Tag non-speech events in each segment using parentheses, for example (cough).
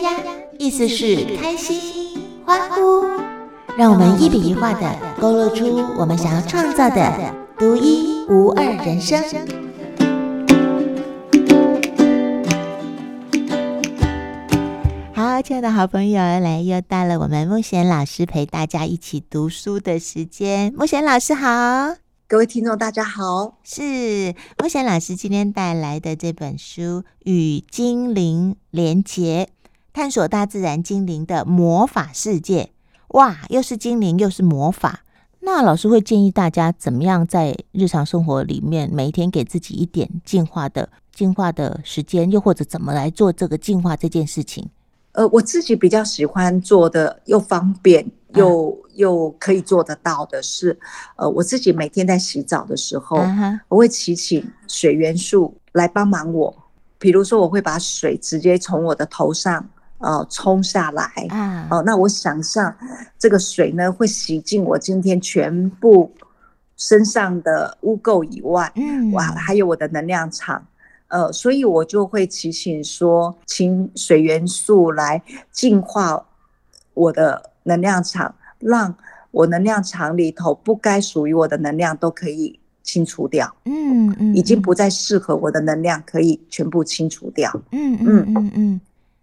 呀呀，意思是开心、欢呼。让我们一笔一画的勾勒出我们想要创造的独一无二人生。好，亲爱的好朋友，来又到了我们牧弦老师陪大家一起读书的时间。牧弦老师好。各位听众，大家好，是牧弦老师今天带来的这本书《与精灵连结：探索大自然精灵的魔法世界》。哇，又是精灵，又是魔法。那老师会建议大家怎么样在日常生活里面，每一天给自己一点进化的进化的时间，又或者怎么来做这个净化这件事情？呃，我自己比较喜欢做的又方便。又、嗯、又可以做得到的是，呃，我自己每天在洗澡的时候，嗯、我会祈请水元素来帮忙我。比如说，我会把水直接从我的头上呃冲下来，啊、嗯呃，那我想象这个水呢会洗净我今天全部身上的污垢以外，嗯，哇，还有我的能量场，呃，所以我就会提醒说，请水元素来净化我的。能量场，让我能量场里头不该属于我的能量都可以清除掉。嗯嗯，已经不再适合我的能量，可以全部清除掉。嗯嗯嗯嗯，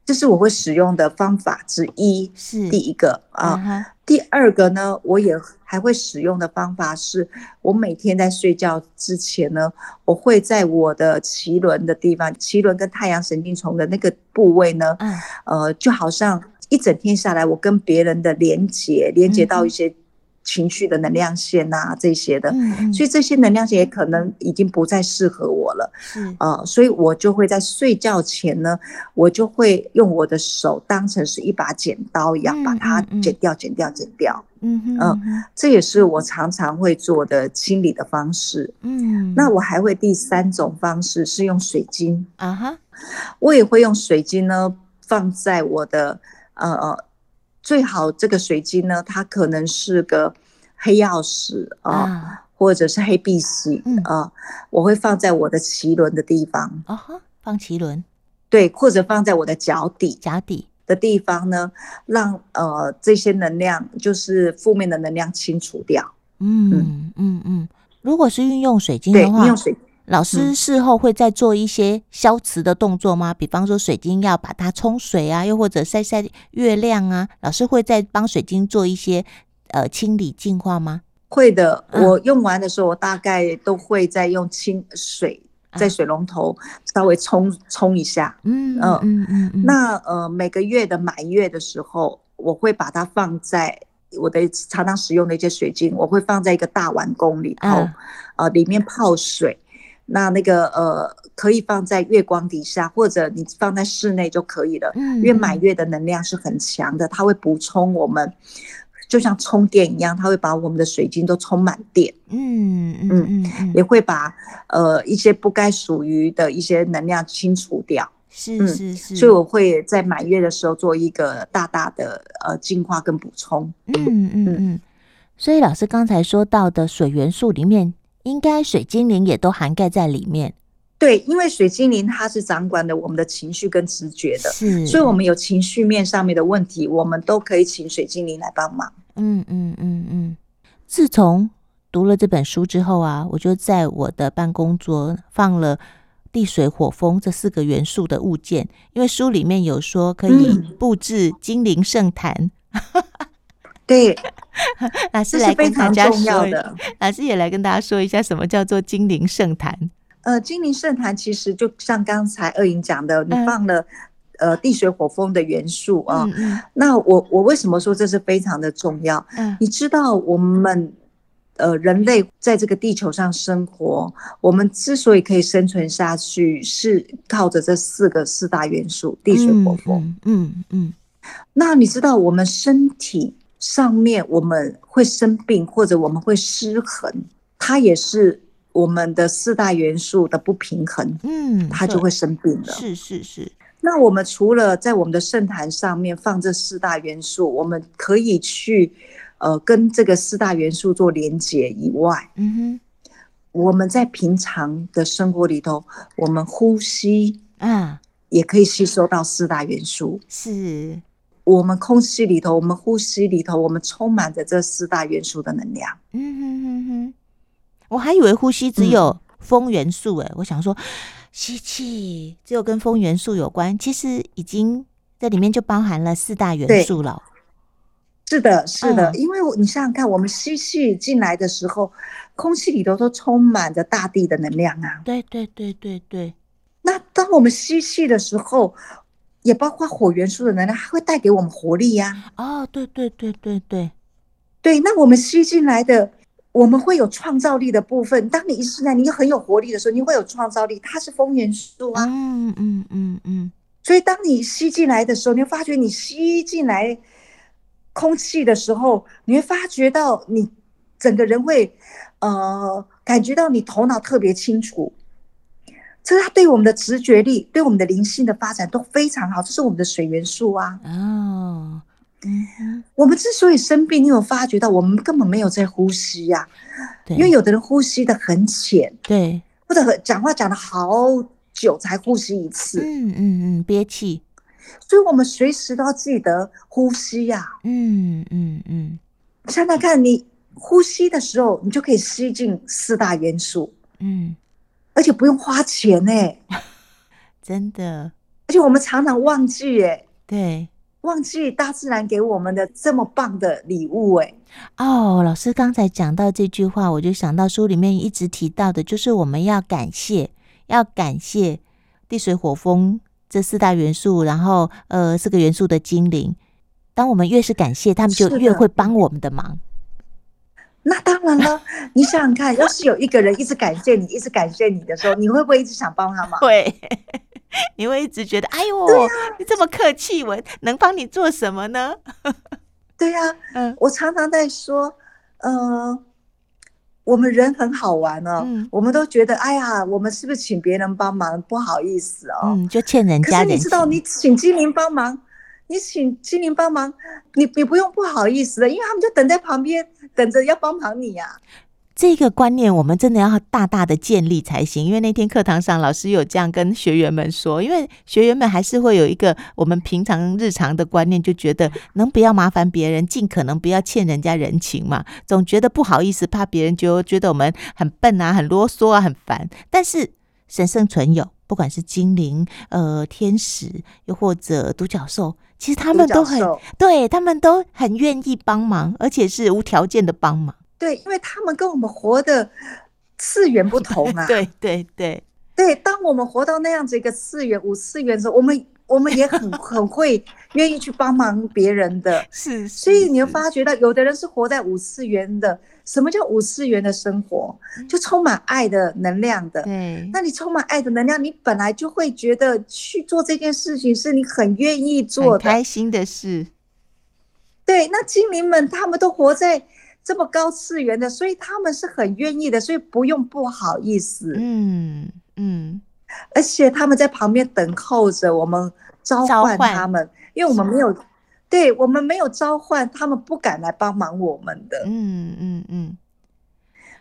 这是我会使用的方法之一。是第一个啊。第二个呢，我也还会使用的方法是，我每天在睡觉之前呢，我会在我的脐轮的地方，脐轮跟太阳神经丛的那个部位呢，呃，就好像。一整天下来，我跟别人的连接，连接到一些情绪的能量线呐、啊，这些的，所以这些能量线也可能已经不再适合我了。嗯，呃，所以我就会在睡觉前呢，我就会用我的手当成是一把剪刀一样，把它剪掉、剪掉、剪掉。嗯嗯，这也是我常常会做的清理的方式。嗯，那我还会第三种方式是用水晶啊哈，我也会用水晶呢放在我的。呃呃，最好这个水晶呢，它可能是个黑曜石啊，啊或者是黑碧玺、嗯、啊，我会放在我的脐轮的地方。啊哈，放脐轮，对，或者放在我的脚底，脚底的地方呢，让呃这些能量，就是负面的能量清除掉。嗯嗯嗯嗯，如果是运用水晶的话，运用水。老师事后会再做一些消磁的动作吗？比方说水晶要把它冲水啊，又或者晒晒月亮啊，老师会再帮水晶做一些呃清理净化吗？会的，我用完的时候，我大概都会再用清水在水龙头稍微冲冲一下。嗯嗯嗯嗯。那呃每个月的满月的时候，我会把它放在我的常常使用的一些水晶，我会放在一个大碗公里头，呃里面泡水。那那个呃，可以放在月光底下，或者你放在室内就可以了。嗯，因为满月的能量是很强的，它会补充我们，就像充电一样，它会把我们的水晶都充满电。嗯嗯嗯，也会把呃一些不该属于的一些能量清除掉。是是是，所以我会在满月的时候做一个大大的呃净化跟补充。嗯嗯嗯，所以老师刚才说到的水元素里面。应该水精灵也都涵盖在里面，对，因为水精灵它是掌管的我们的情绪跟直觉的，是，所以我们有情绪面上面的问题，我们都可以请水精灵来帮忙。嗯嗯嗯嗯。自从读了这本书之后啊，我就在我的办公桌放了地水火风这四个元素的物件，因为书里面有说可以布置精灵圣坛。嗯 (laughs) 对，老师来跟大家说，老师也来跟大家说一下什么叫做精灵圣坛。呃，金陵圣坛其实就像刚才二莹讲的，你放了呃地水火风的元素啊。嗯、那我我为什么说这是非常的重要？嗯、你知道我们呃人类在这个地球上生活，我们之所以可以生存下去，是靠着这四个四大元素：地水火风。嗯嗯，那你知道我们身体？上面我们会生病，或者我们会失衡，它也是我们的四大元素的不平衡，嗯，它就会生病了。是是是。那我们除了在我们的圣坛上面放这四大元素，我们可以去呃跟这个四大元素做连接以外，嗯哼，我们在平常的生活里头，我们呼吸嗯，也可以吸收到四大元素。是我们空气里头，我们呼吸里头，我们充满着这四大元素的能量。嗯哼哼哼，我还以为呼吸只有风元素诶、欸，嗯、我想说吸气只有跟风元素有关，其实已经这里面就包含了四大元素了。是的，是的，嗯、因为你想想看，我们吸气进来的时候，空气里头都充满着大地的能量啊。对对对对对。那当我们吸气的时候，也包括火元素的能量，它会带给我们活力呀、啊。哦，对对对对对，对。那我们吸进来的，我们会有创造力的部分。当你一吸来，你很有活力的时候，你会有创造力，它是风元素啊。嗯嗯嗯嗯。所以当你吸进来的时候，你会发觉你吸进来。空气的时候，你会发觉到你整个人会，呃，感觉到你头脑特别清楚。这是它对我们的直觉力、对我们的灵性的发展都非常好。这是我们的水元素啊。哦，嗯，我们之所以生病，你有发觉到我们根本没有在呼吸呀？对，因为有的人呼吸的很浅，对，或者讲话讲了好久才呼吸一次。嗯嗯嗯，憋气。所以，我们随时都要记得呼吸呀、啊嗯。嗯嗯嗯，想想看，你呼吸的时候，你就可以吸进四大元素。嗯，而且不用花钱呢、欸，(laughs) 真的。而且我们常常忘记、欸，哎，对，忘记大自然给我们的这么棒的礼物、欸，哎。哦，老师刚才讲到这句话，我就想到书里面一直提到的，就是我们要感谢，要感谢地水火风。这四大元素，然后呃，四个元素的精灵，当我们越是感谢，他们就越会帮我们的忙。那当然了，你想想看，要是有一个人一直感谢你，一直感谢你的时候，你会不会一直想帮他忙？会，你会一直觉得，哎呦，啊、你这么客气，我能帮你做什么呢？(laughs) 对呀、啊，嗯，我常常在说，呃。我们人很好玩哦，嗯、我们都觉得，哎呀，我们是不是请别人帮忙不好意思哦？嗯，就欠人家。可是你知道，你请精灵帮忙，你请精灵帮忙，你你不用不好意思的，因为他们就等在旁边，等着要帮忙你呀、啊。这个观念我们真的要大大的建立才行，因为那天课堂上老师有这样跟学员们说，因为学员们还是会有一个我们平常日常的观念，就觉得能不要麻烦别人，尽可能不要欠人家人情嘛，总觉得不好意思，怕别人就觉得我们很笨啊、很啰嗦啊、很烦。但是神圣存有，不管是精灵、呃天使，又或者独角兽，其实他们都很对，他们都很愿意帮忙，而且是无条件的帮忙。对，因为他们跟我们活的次元不同啊。(laughs) 对对对对，当我们活到那样子一个次元、五次元的时候，我们我们也很 (laughs) 很会愿意去帮忙别人的。是，是，所以你会发觉到，有的人是活在五次元的。什么叫五次元的生活？就充满爱的能量的。对，那你充满爱的能量，你本来就会觉得去做这件事情是你很愿意做的、开心的事。对，那精灵们他们都活在。这么高次元的，所以他们是很愿意的，所以不用不好意思。嗯嗯，而且他们在旁边等候着我们召唤他们，因为我们没有，是对我们没有召唤，他们不敢来帮忙我们的。嗯嗯嗯，嗯嗯，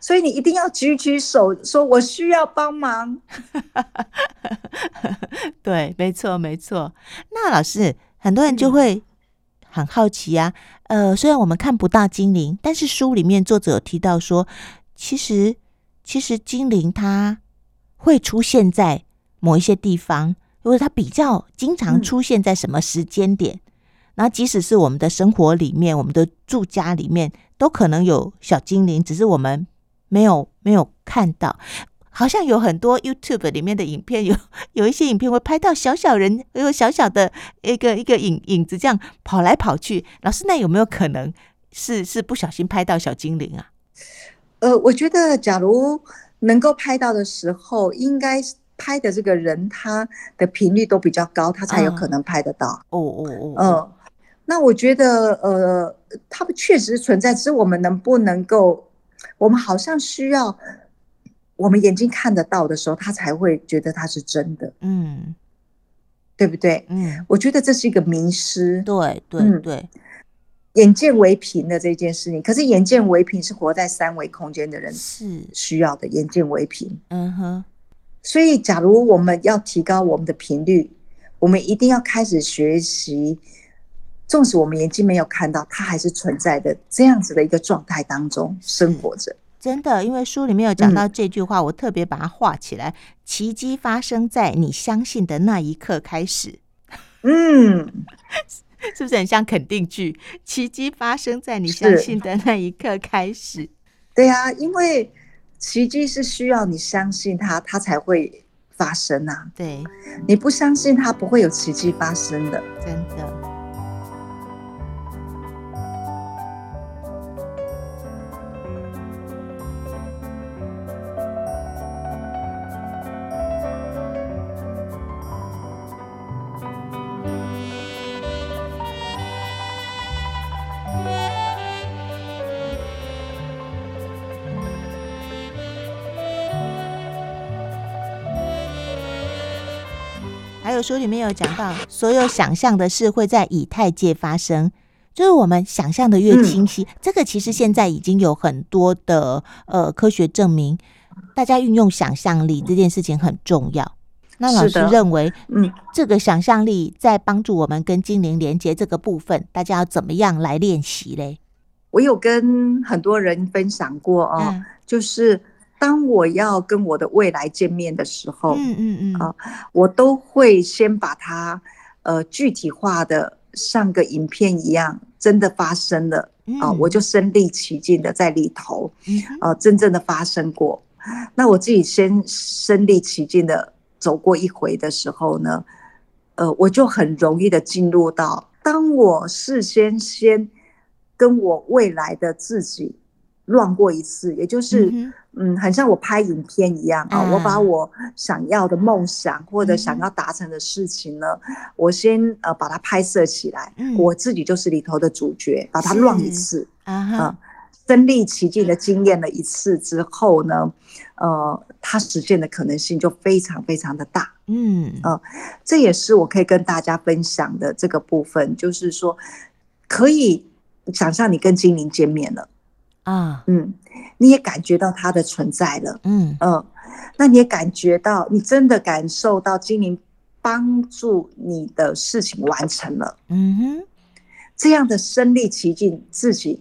所以你一定要举举手，说我需要帮忙。(laughs) 对，没错没错。那老师，很多人就会很好奇呀、啊。呃，虽然我们看不到精灵，但是书里面作者有提到说，其实其实精灵它会出现在某一些地方，因为它比较经常出现在什么时间点。嗯、然后即使是我们的生活里面，我们的住家里面，都可能有小精灵，只是我们没有没有看到。好像有很多 YouTube 里面的影片，有 (laughs) 有一些影片会拍到小小人，有小小的一个一个影影子这样跑来跑去。老师，那有没有可能是是不小心拍到小精灵啊？呃，我觉得假如能够拍到的时候，应该拍的这个人他的频率都比较高，他才有可能拍得到。哦哦哦，嗯，那我觉得呃，他们确实存在，只是我们能不能够，我们好像需要。我们眼睛看得到的时候，他才会觉得它是真的，嗯，对不对？嗯，我觉得这是一个迷失，对对对，眼见为凭的这件事情，可是眼见为凭是活在三维空间的人是。需要的，眼见为凭，嗯哼。所以，假如我们要提高我们的频率，我们一定要开始学习，纵使我们眼睛没有看到，它还是存在的这样子的一个状态当中生活着。真的，因为书里面有讲到这句话，嗯、我特别把它画起来。奇迹发生在你相信的那一刻开始。(laughs) 嗯，是不是很像肯定句？奇迹发生在你相信的那一刻开始。对呀、啊，因为奇迹是需要你相信它，它才会发生啊。对，你不相信它，不会有奇迹发生的。真的。书里面有讲到，所有想象的事会在以太界发生，就是我们想象的越清晰，嗯、这个其实现在已经有很多的呃科学证明，大家运用想象力这件事情很重要。那老师认为，嗯，这个想象力在帮助我们跟精灵连接这个部分，大家要怎么样来练习嘞？我有跟很多人分享过哦，嗯、就是。当我要跟我的未来见面的时候，嗯嗯嗯。啊，我都会先把它呃具体化的像个影片一样，真的发生了啊，我就身临其境的在里头，啊，真正的发生过。那我自己先身临其境的走过一回的时候呢，呃，我就很容易的进入到，当我事先先跟我未来的自己乱过一次，也就是。嗯，很像我拍影片一样啊！我把我想要的梦想或者想要达成的事情呢，我先呃把它拍摄起来，我自己就是里头的主角，把它乱一次啊，身历其境的经验了一次之后呢，呃，它实现的可能性就非常非常的大。嗯，呃，这也是我可以跟大家分享的这个部分，就是说，可以想象你跟精灵见面了。啊，嗯，你也感觉到它的存在了，嗯。嗯，那你也感觉到，你真的感受到精灵帮助你的事情完成了，嗯哼，这样的身历其境，自己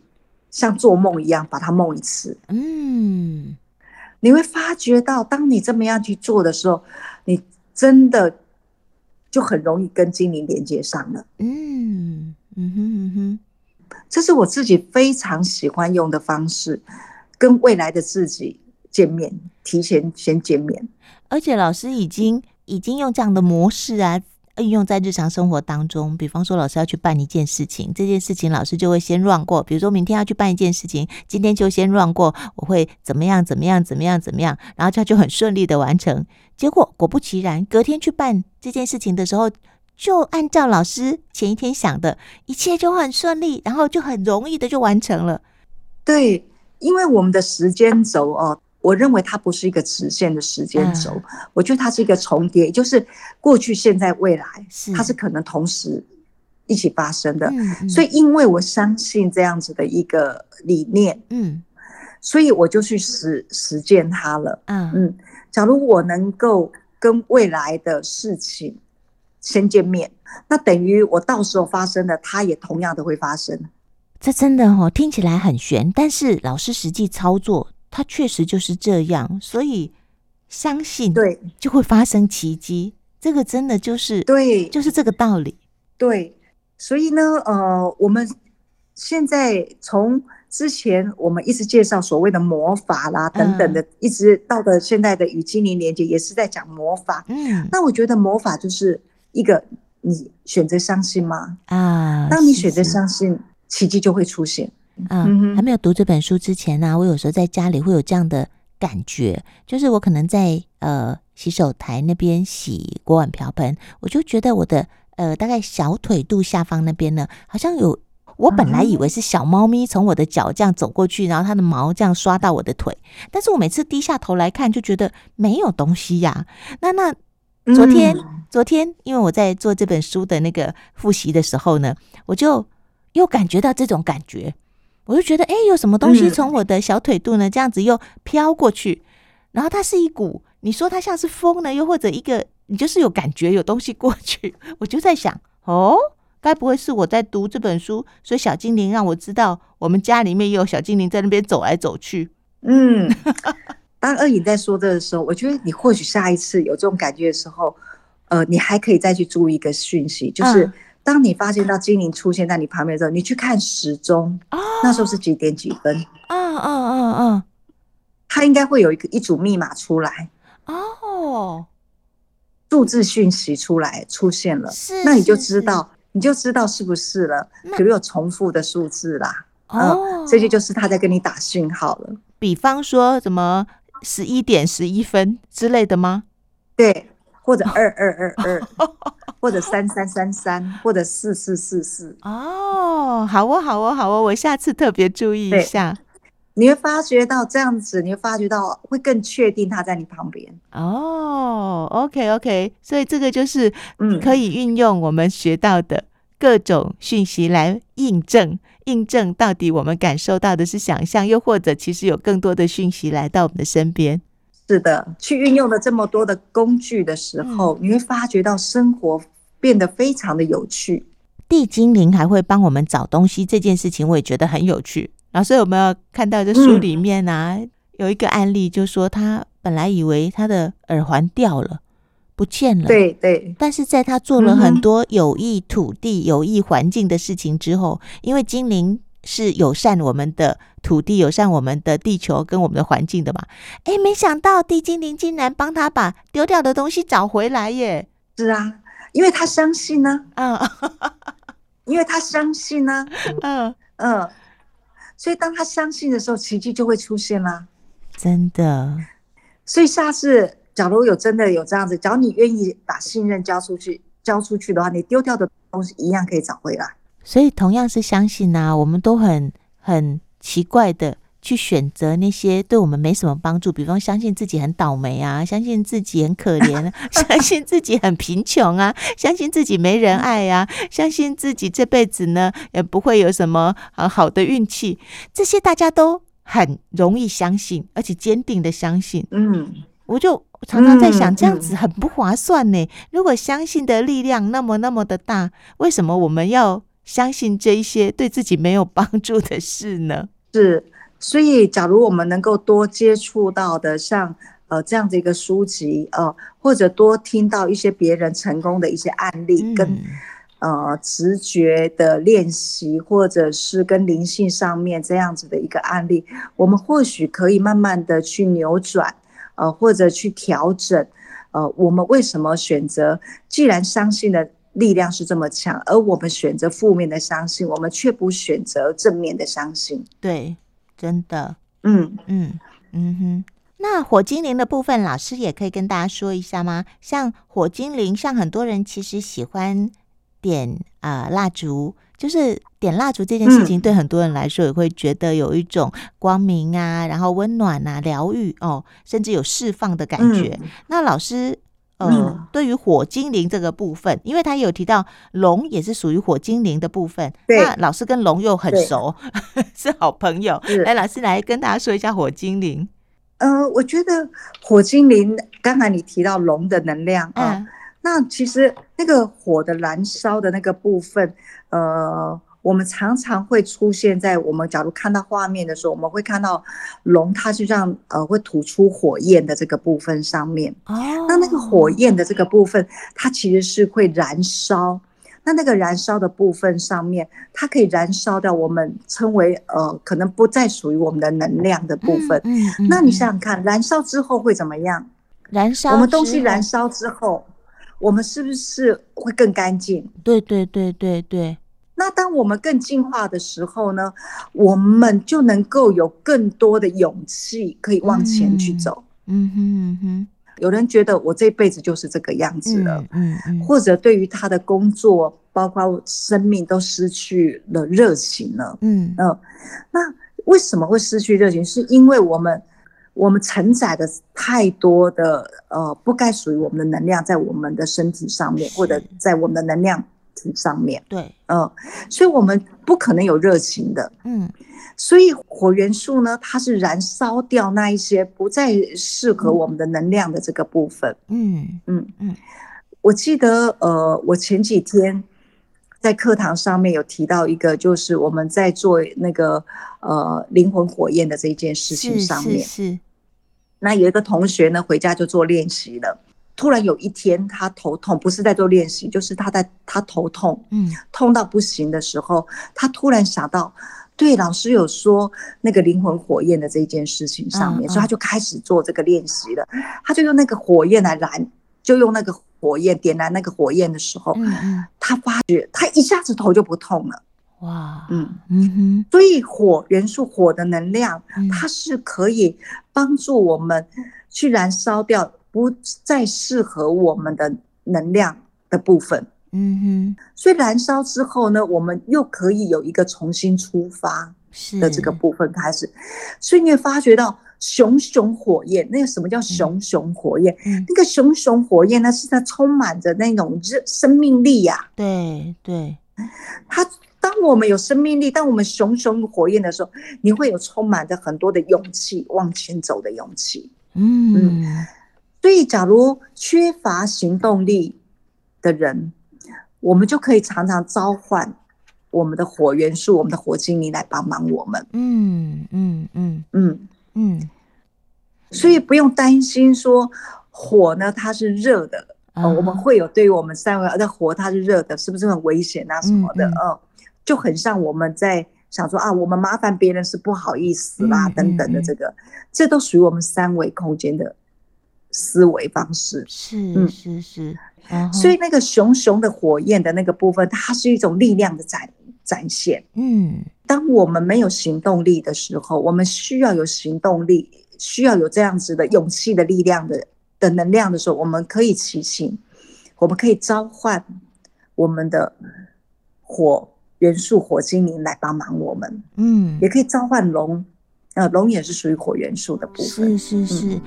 像做梦一样把它梦一次，嗯，你会发觉到，当你这么样去做的时候，你真的就很容易跟精灵连接上了，嗯嗯哼嗯哼。这是我自己非常喜欢用的方式，跟未来的自己见面，提前先见面。而且老师已经已经用这样的模式啊，运用在日常生活当中。比方说，老师要去办一件事情，这件事情老师就会先绕过。比如说明天要去办一件事情，今天就先绕过，我会怎么样怎么样怎么样怎么样，然后他就很顺利的完成。结果果不其然，隔天去办这件事情的时候。就按照老师前一天想的，一切就很顺利，然后就很容易的就完成了。对，因为我们的时间轴哦，我认为它不是一个直线的时间轴，嗯、我觉得它是一个重叠，就是过去、现在、未来，是它是可能同时一起发生的。嗯嗯、所以，因为我相信这样子的一个理念，嗯，所以我就去实实践它了。嗯嗯，假如我能够跟未来的事情。先见面，那等于我到时候发生的，他也同样的会发生。这真的哦，听起来很玄，但是老师实际操作，它确实就是这样。所以相信对，就会发生奇迹。这个真的就是对，就是这个道理。对，所以呢，呃，我们现在从之前我们一直介绍所谓的魔法啦等等的，嗯、一直到的现在的与精灵连接，也是在讲魔法。嗯，那我觉得魔法就是。一个，你选择相信吗？啊，当你选择相信，是奇迹就会出现。啊，嗯、哼还没有读这本书之前呢、啊，我有时候在家里会有这样的感觉，就是我可能在呃洗手台那边洗锅碗瓢盆，我就觉得我的呃大概小腿肚下方那边呢，好像有，我本来以为是小猫咪从我的脚这样走过去，然后它的毛这样刷到我的腿，但是我每次低下头来看，就觉得没有东西呀、啊。那那。昨天，昨天，因为我在做这本书的那个复习的时候呢，我就又感觉到这种感觉，我就觉得，哎，有什么东西从我的小腿肚呢，这样子又飘过去，然后它是一股你说它像是风呢，又或者一个你就是有感觉有东西过去，(laughs) 我就在想，哦，该不会是我在读这本书，所以小精灵让我知道我们家里面也有小精灵在那边走来走去。(laughs) 嗯，当二影在说这的时候，我觉得你或许下一次有这种感觉的时候，呃，你还可以再去注意一个讯息，就是当你发现到精灵出现在你旁边的时候，你去看时钟，哦，那时候是几点几分？嗯嗯嗯嗯，它应该会有一个一组密码出来。哦，数字讯息出来出现了，是，那你就知道，你就知道是不是了，比如有重复的数字啦，哦，这些就是他在跟你打讯号了。比方说什么十一点十一分之类的吗？对。或者 (laughs) 二二二二，或者三三三三，或者四四四四。哦，好哦，好哦，好哦，我下次特别注意一下。你会发觉到这样子，你会发觉到会更确定他在你旁边。哦，OK OK，所以这个就是可以运用我们学到的各种讯息来印证，印证到底我们感受到的是想象，又或者其实有更多的讯息来到我们的身边。是的，去运用了这么多的工具的时候，嗯，你会发觉到生活变得非常的有趣。地精灵还会帮我们找东西，这件事情我也觉得很有趣。老师有没有看到这书里面啊，嗯，有一个案例，就说他本来以为他的耳环掉了，不见了，对对，但是在他做了很多有益土地、有益环境的事情之后，因为精灵。是友善我们的土地，友善我们的地球跟我们的环境的嘛？哎，没想到地精灵竟然帮他把丢掉的东西找回来耶！是啊，因为他相信呢、啊。嗯，(laughs) 因为他相信呢、啊。(laughs) 嗯嗯，所以当他相信的时候，奇迹就会出现啦。真的。所以下次假如有真的有这样子，只要你愿意把信任交出去，交出去的话，你丢掉的东西一样可以找回来。所以同样是相信呐、啊，我们都很很奇怪的去选择那些对我们没什么帮助，比方相信自己很倒霉啊，相信自己很可怜，(laughs) 相信自己很贫穷啊，相信自己没人爱啊，相信自己这辈子呢也不会有什么很好的运气，这些大家都很容易相信，而且坚定的相信。嗯，我就常常在想，这样子很不划算呢。如果相信的力量那么那么的大，为什么我们要相信这一些对自己没有帮助的事呢？是，所以假如我们能够多接触到的像呃这样的一个书籍，呃，或者多听到一些别人成功的一些案例，跟、嗯、呃直觉的练习，或者是跟灵性上面这样子的一个案例，我们或许可以慢慢的去扭转，呃，或者去调整，呃，我们为什么选择？既然相信的。力量是这么强，而我们选择负面的相信，我们却不选择正面的相信。对，真的，嗯嗯嗯哼。那火精灵的部分，老师也可以跟大家说一下吗？像火精灵，像很多人其实喜欢点啊、呃、蜡烛，就是点蜡烛这件事情，对很多人来说也会觉得有一种光明啊，然后温暖啊，疗愈哦，甚至有释放的感觉。嗯、那老师。呃、嗯，对于火精灵这个部分，因为他有提到龙也是属于火精灵的部分。对，那老师跟龙又很熟，(laughs) 是好朋友。来，老师来跟大家说一下火精灵。呃，我觉得火精灵，刚才你提到龙的能量啊、嗯，那其实那个火的燃烧的那个部分，呃。我们常常会出现在我们假如看到画面的时候，我们会看到龙，它就像呃会吐出火焰的这个部分上面。哦，那那个火焰的这个部分，它其实是会燃烧。那那个燃烧的部分上面，它可以燃烧掉我们称为呃可能不再属于我们的能量的部分。嗯，嗯，嗯，那你想想看，燃烧之后会怎么样？燃烧，我们东西燃烧之后，我们是不是会更干净？对对对对对。那当我们更进化的时候呢，我们就能够有更多的勇气可以往前去走。嗯哼嗯哼，有人觉得我这辈子就是这个样子了，嗯嗯，或者对于他的工作，包括生命都失去了热情了。嗯嗯，那为什么会失去热情？是因为我们我们承载的太多的呃不该属于我们的能量在我们的身体上面，或者在我们的能量。体上面。对，嗯，所以我们不可能有热情的。嗯，所以火元素呢，它是燃烧掉那一些不再适合我们的能量的这个部分。嗯嗯嗯，我记得呃，我前几天在课堂上面有提到一个，就是我们在做那个呃灵魂火焰的这一件事情上面。是，是，是。那有一个同学呢，回家就做练习了。突然有一天，他头痛，不是在做练习，就是他在他头痛，嗯，痛到不行的时候，他突然想到，对，老师有说那个灵魂火焰的这件事情上面，所以他就开始做这个练习了。他就用那个火焰来燃，就用那个火焰点燃那个火焰的时候，他发觉他一下子头就不痛了。哇，嗯嗯哼，所以火元素火的能量，它是可以帮助我们去燃烧掉不再适合我们的能量的部分。嗯哼，所以燃烧之后呢，我们又可以有一个重新出发的这个部分开始。所以你会发觉到熊熊火焰，那个什么叫熊熊火焰？那个熊熊火焰呢，是它充满着那种热生命力呀。对对，它。当我们有生命力，当我们熊熊火焰的时候，你会有充满着很多的勇气，往前走的勇气。嗯嗯。所以，假如缺乏行动力的人，我们就可以常常召唤我们的火元素、我们的火精灵来帮忙我们。嗯嗯嗯嗯嗯。所以不用担心说火呢，它是热的。呃，我们会有对于我们三位，的火它是热的，是不是很危险啊？什么的？嗯。就很像我们在想说啊，我们麻烦别人是不好意思啦，等等的这个，这都属于我们三维空间的思维方式。是，嗯，是是。所以那个熊熊的火焰的那个部分，它是一种力量的展展现。嗯，当我们没有行动力的时候，我们需要有行动力，需要有这样子的勇气的力量的的能量的时候，我们可以祈请，我们可以召唤我们的火。元素火精灵来帮忙我们，嗯，也可以召唤龙，呃，龙也是属于火元素的部分，是是是。嗯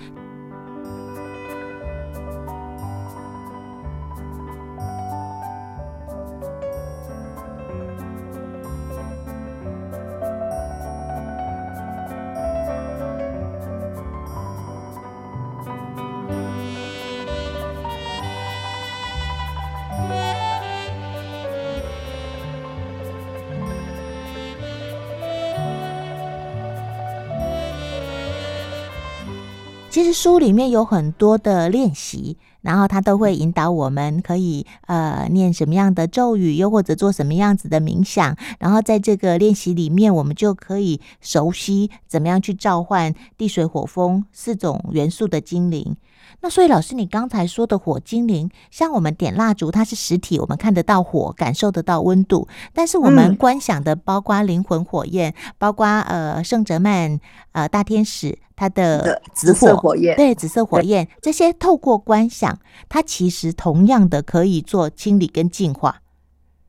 书里面有很多的练习，然后他都会引导我们可以呃念什么样的咒语，又或者做什么样子的冥想，然后在这个练习里面，我们就可以熟悉怎么样去召唤地水火风四种元素的精灵。那所以老师，你刚才说的火精灵，像我们点蜡烛，它是实体，我们看得到火，感受得到温度，但是我们观想的，包括灵魂火焰，包括呃圣哲曼呃大天使。它的紫色火焰，对，紫色火焰，这些透过观想，它其实同样的可以做清理跟净化。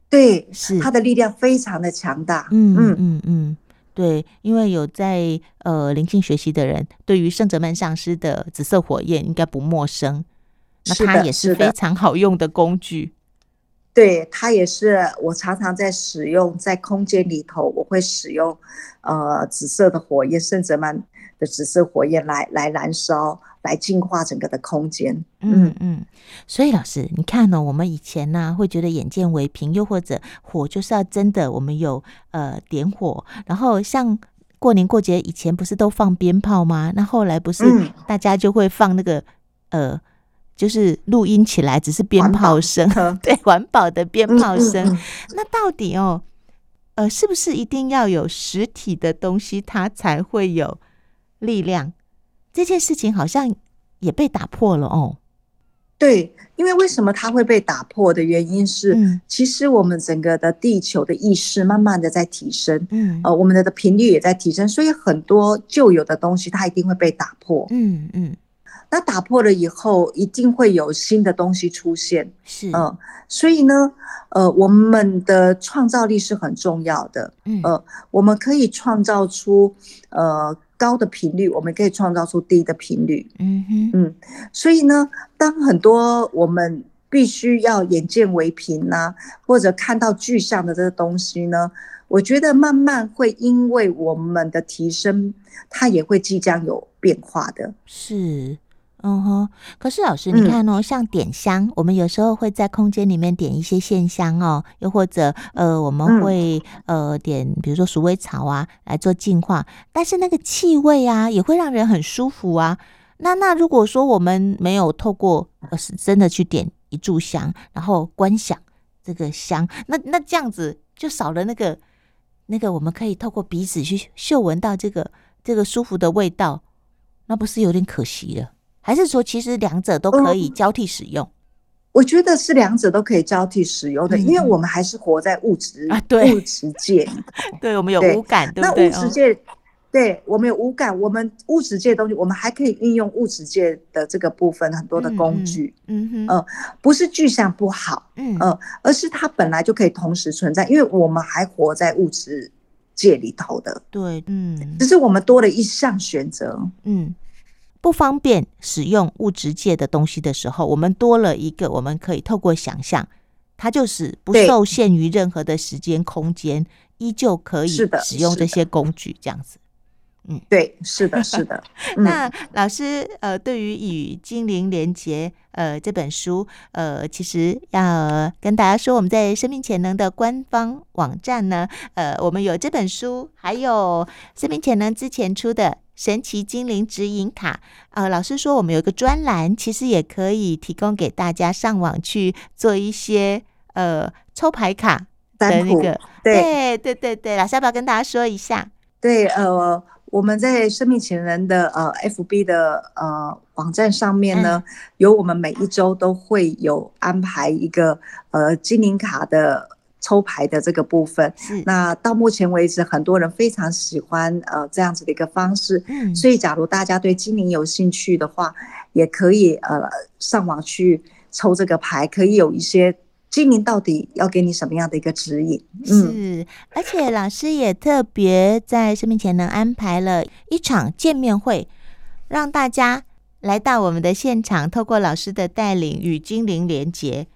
对，是它的力量非常的强大。嗯嗯嗯嗯，对，因为有在呃灵性学习的人，对于圣哲曼上师的紫色火焰应该不陌生。那它也是非常好用的工具。对，它也是我常常在使用，在空间里头，我会使用呃紫色的火焰，圣哲曼的紫色火焰来来燃烧，来净化整个的空间。嗯嗯，所以老师，你看呢、哦？我们以前呢、啊、会觉得眼见为凭，又或者火就是要真的，我们有呃点火，然后像过年过节以前不是都放鞭炮吗？那后来不是大家就会放那个、嗯、呃。就是录音起来只是鞭炮声，(laughs) 对，环保的鞭炮声。嗯嗯嗯、那到底哦，呃，是不是一定要有实体的东西，它才会有力量？这件事情好像也被打破了哦。对，因为为什么它会被打破的原因是，嗯、其实我们整个的地球的意识慢慢的在提升，嗯，呃，我们的的频率也在提升，所以很多旧有的东西它一定会被打破，嗯嗯。嗯那打破了以后，一定会有新的东西出现。是，嗯、呃，所以呢，呃，我们的创造力是很重要的。嗯，呃，我们可以创造出呃高的频率，我们可以创造出低的频率。嗯哼，嗯，所以呢，当很多我们必须要眼见为凭呐、啊，或者看到具象的这个东西呢，我觉得慢慢会因为我们的提升，它也会即将有变化的。是。嗯哼，可是老师，你看哦，像点香，嗯、我们有时候会在空间里面点一些线香哦，又或者呃，我们会呃点，比如说鼠尾草啊来做净化，但是那个气味啊，也会让人很舒服啊。那那如果说我们没有透过呃是真的去点一炷香，然后观想这个香，那那这样子就少了那个那个我们可以透过鼻子去嗅闻到这个这个舒服的味道，那不是有点可惜了？还是说，其实两者都可以交替使用？我觉得是两者都可以交替使用的，嗯、因为我们还是活在物质啊，对。物质界，(laughs) 对我们有五感，对，对不对？那物质界，哦、对我们有五感，我们物质界的东西，我们还可以运用物质界的这个部分很多的工具，嗯哼，嗯、呃，不是具象不好，嗯、呃、而是它本来就可以同时存在，因为我们还活在物质界里头的，对，嗯，只是我们多了一项选择，嗯。不方便使用物质界的东西的时候，我们多了一个，我们可以透过想象，它就是不受限于任何的时间空间，依旧可以使用这些工具，这样子。嗯，对，是的，是的。(laughs) 那老师，呃，对于与精灵连结，呃，这本书，呃，其实要跟大家说，我们在生命潜能的官方网站呢，呃，我们有这本书，还有生命潜能之前出的。神奇精灵指引卡，呃，老师说我们有一个专栏，其实也可以提供给大家上网去做一些呃抽牌卡的那个，对对对对，老师要不要跟大家说一下？对，呃，我们在生命情人的呃 FB 的呃网站上面呢，嗯、有我们每一周都会有安排一个呃精灵卡的。抽牌的这个部分，是。那到目前为止，很多人非常喜欢呃这样子的一个方式，嗯，所以假如大家对精灵有兴趣的话，也可以呃上网去抽这个牌，可以有一些精灵到底要给你什么样的一个指引，嗯，是，而且老师也特别在生命前能安排了一场见面会，让大家来到我们的现场，透过老师的带领与精灵连结。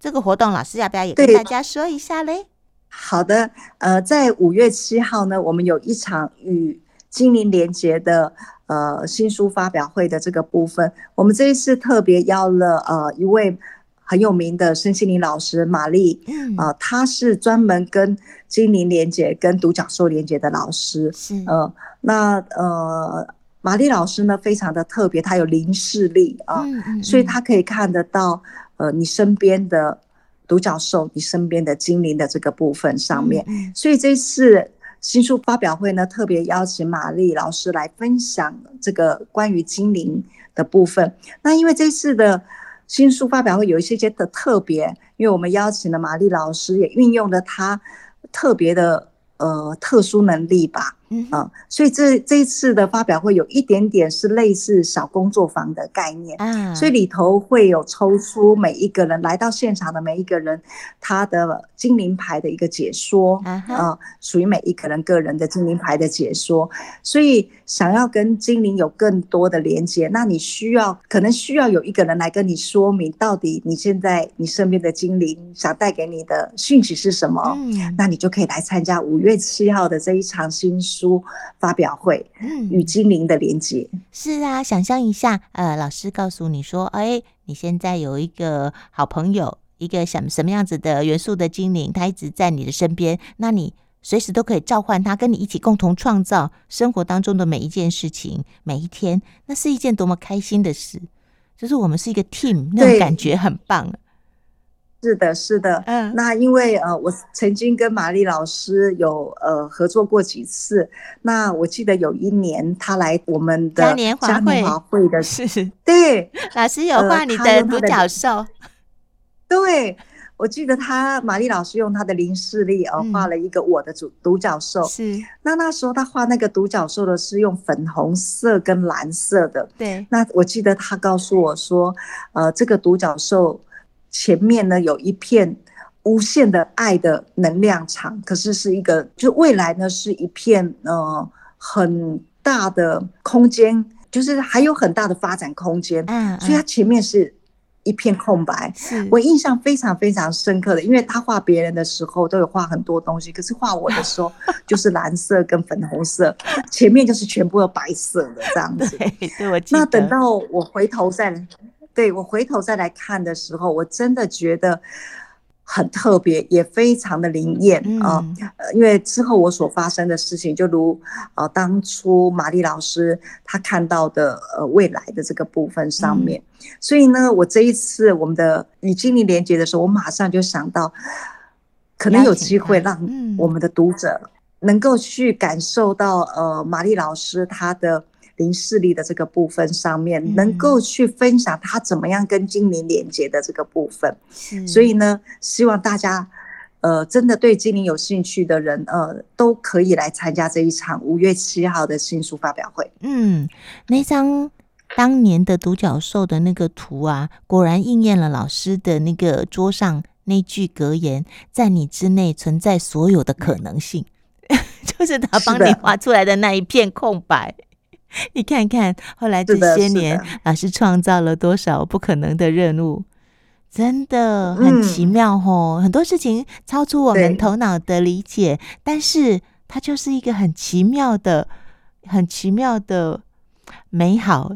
这个活动，老师要不要也跟大家说一下嘞？好的，呃，在五月七号呢，我们有一场与精灵连结的呃新书发表会的这个部分。我们这一次特别邀了呃一位很有名的身心灵老师玛丽，啊、呃，她是专门跟精灵连结、跟独角兽连结的老师。是，呃，那呃玛丽老师呢，非常的特别，她有零视力啊，呃嗯嗯嗯，所以她可以看得到。呃，你身边的独角兽，你身边的精灵的这个部分上面，所以这次新书发表会呢，特别邀请玛丽老师来分享这个关于精灵的部分。那因为这次的新书发表会有一些些的特别，因为我们邀请了玛丽老师，也运用了她特别的呃特殊能力吧。嗯啊，所以这这一次的发表会有一点点是类似小工作坊的概念，嗯，所以里头会有抽出每一个人来到现场的每一个人他的精灵牌的一个解说，啊，属于每一个人个人的精灵牌的解说。所以想要跟精灵有更多的连接，那你需要可能需要有一个人来跟你说明，到底你现在你身边的精灵想带给你的讯息是什么？嗯，那你就可以来参加五月七号的这一场新书。书发表会，与精灵的连接、嗯、是啊，想象一下，呃，老师告诉你说，哎，你现在有一个好朋友，一个什什么样子的元素的精灵，他一直在你的身边，那你随时都可以召唤他，跟你一起共同创造生活当中的每一件事情，每一天，那是一件多么开心的事，就是我们是一个 team，那种感觉很棒。是的，是的，嗯，那因为呃，我曾经跟玛丽老师有呃合作过几次，那我记得有一年他来我们的嘉年华会的是，对，老师有画你的独角兽，(laughs) 对，我记得他玛丽老师用他的灵视力呃画了一个我的独独角兽，是，那那时候他画那个独角兽的是用粉红色跟蓝色的，对，那我记得他告诉我说，呃，这个独角兽。前面呢，有一片无限的爱的能量场，可是是一个，就未来呢是一片呃很大的空间，就是还有很大的发展空间。嗯，所以它前面是一片空白。我印象非常非常深刻的，因为他画别人的时候都有画很多东西，可是画我的时候 (laughs) 就是蓝色跟粉红色，前面就是全部有白色的这样子。(laughs) 对，对我那等到我回头再，对我回头再来看的时候，我真的觉得。很特别，也非常的灵验啊！呃，因为之后我所发生的事情，就如呃当初玛丽老师她看到的呃未来的这个部分上面，嗯、所以呢，我这一次我们的与精灵连接的时候，我马上就想到，可能有机会让我们的读者能够去感受到呃玛丽老师她的。灵视力的这个部分上面，能够去分享他怎么样跟精灵连接的这个部分，嗯、所以呢，希望大家，呃，真的对精灵有兴趣的人，呃，都可以来参加这一场五月七号的新书发表会。嗯，那张当年的独角兽的那个图啊，果然应验了老师的那个桌上那句格言：“在你之内存在所有的可能性。嗯 (laughs) ”就是他帮你画出来的那一片空白。(laughs) 你看看，后来这些年，老师创造了多少不可能的任务，真的很奇妙哦。嗯、很多事情超出我们头脑的理解，但是它就是一个很奇妙的、很奇妙的美好。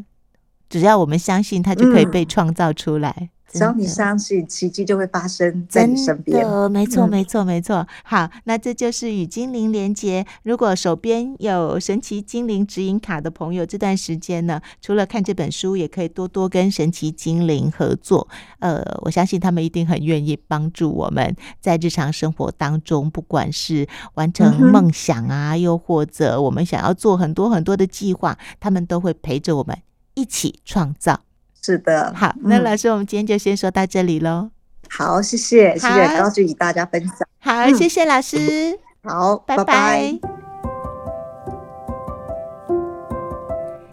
只要我们相信，它就可以被创造出来。嗯只要你相信，奇迹就会发生在你身边。真的，没错，没错，没错。好，那这就是与精灵连接。如果手边有神奇精灵指引卡的朋友，这段时间呢，除了看这本书，也可以多多跟神奇精灵合作。呃，我相信他们一定很愿意帮助我们在日常生活当中，不管是完成梦想啊，嗯、又或者我们想要做很多很多的计划，他们都会陪着我们一起创造。是的，好，那老师，我们今天就先说到这里喽、嗯。好，谢谢，谢谢高志与大家分享。好，谢谢老师。好，拜拜。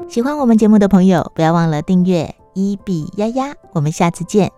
喜欢我们节目的朋友，不要忘了订阅伊比丫丫。我们下次见。